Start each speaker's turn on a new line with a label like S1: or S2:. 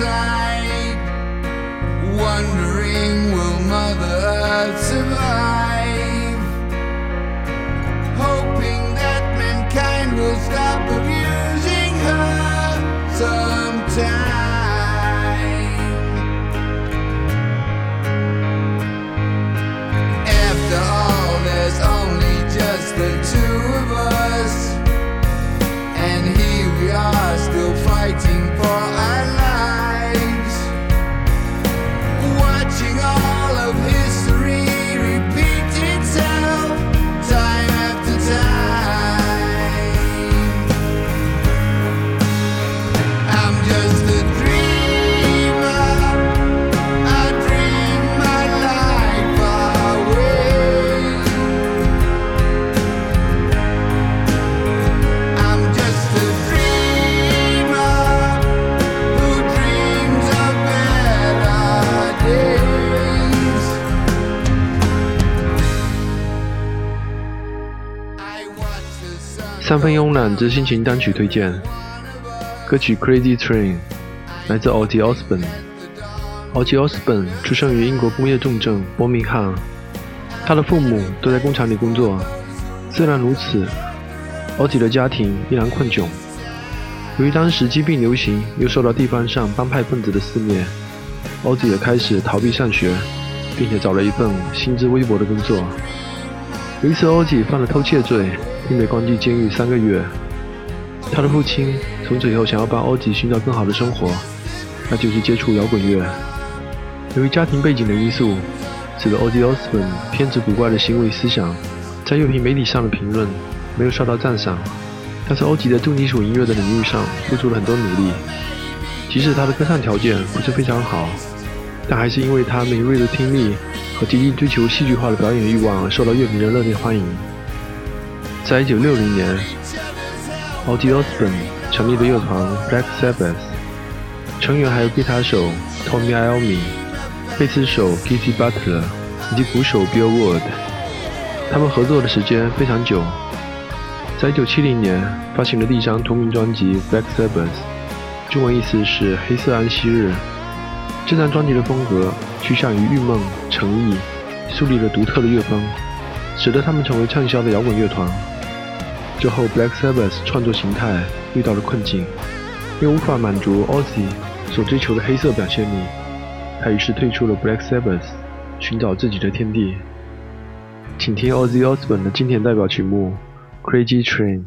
S1: outside, wondering will Mother Earth survive? Hoping that mankind will stop abusing her sometime.
S2: 三分慵懒之心情单曲推荐，歌曲《Crazy Train》来自 Ozzy Osbourne。Ozzy Osbourne 出生于英国工业重镇伯明翰，他的父母都在工厂里工作。虽然如此，Ozzy 的家庭依然困窘。由于当时疾病流行，又受到地方上帮派分子的肆虐，Ozzy 也开始逃避上学，并且找了一份薪资微薄的工作。有一次，Ozzy 犯了偷窃罪，并被关进监狱三个月。他的父亲从此以后想要帮 Ozzy 寻找更好的生活，那就是接触摇滚乐。由于家庭背景的因素，使得 Ozzy Osbourne 偏执古怪的行为思想，在乐评媒体上的评论没有受到赞赏。但是 Ozzy 在重金属音乐的领域上付出了很多努力，即使他的歌唱条件不是非常好，但还是因为他敏锐的听力和极力追求戏剧化的表演欲望而受到乐评人热烈欢迎。在1960年，Ozzy Osbourne 成立的乐团 Black Sabbath，成员还有吉他手 Tommy Iommi、贝斯手 Geezy Butler 以及鼓手 Bill Ward。他们合作的时间非常久，在1970年发行了第一张同名专辑《Black Sabbath》，中文意思是“黑色安息日”。这张专辑的风格趋向于郁闷、诚意，树立了独特的乐风，使得他们成为畅销的摇滚乐团。之后，Black Sabbath 创作形态遇到了困境，因无法满足 Ozzy 所追求的黑色表现力，他于是退出了 Black Sabbath，寻找自己的天地。请听 Ozzy Osbourne 的经典代表曲目《Crazy Train》。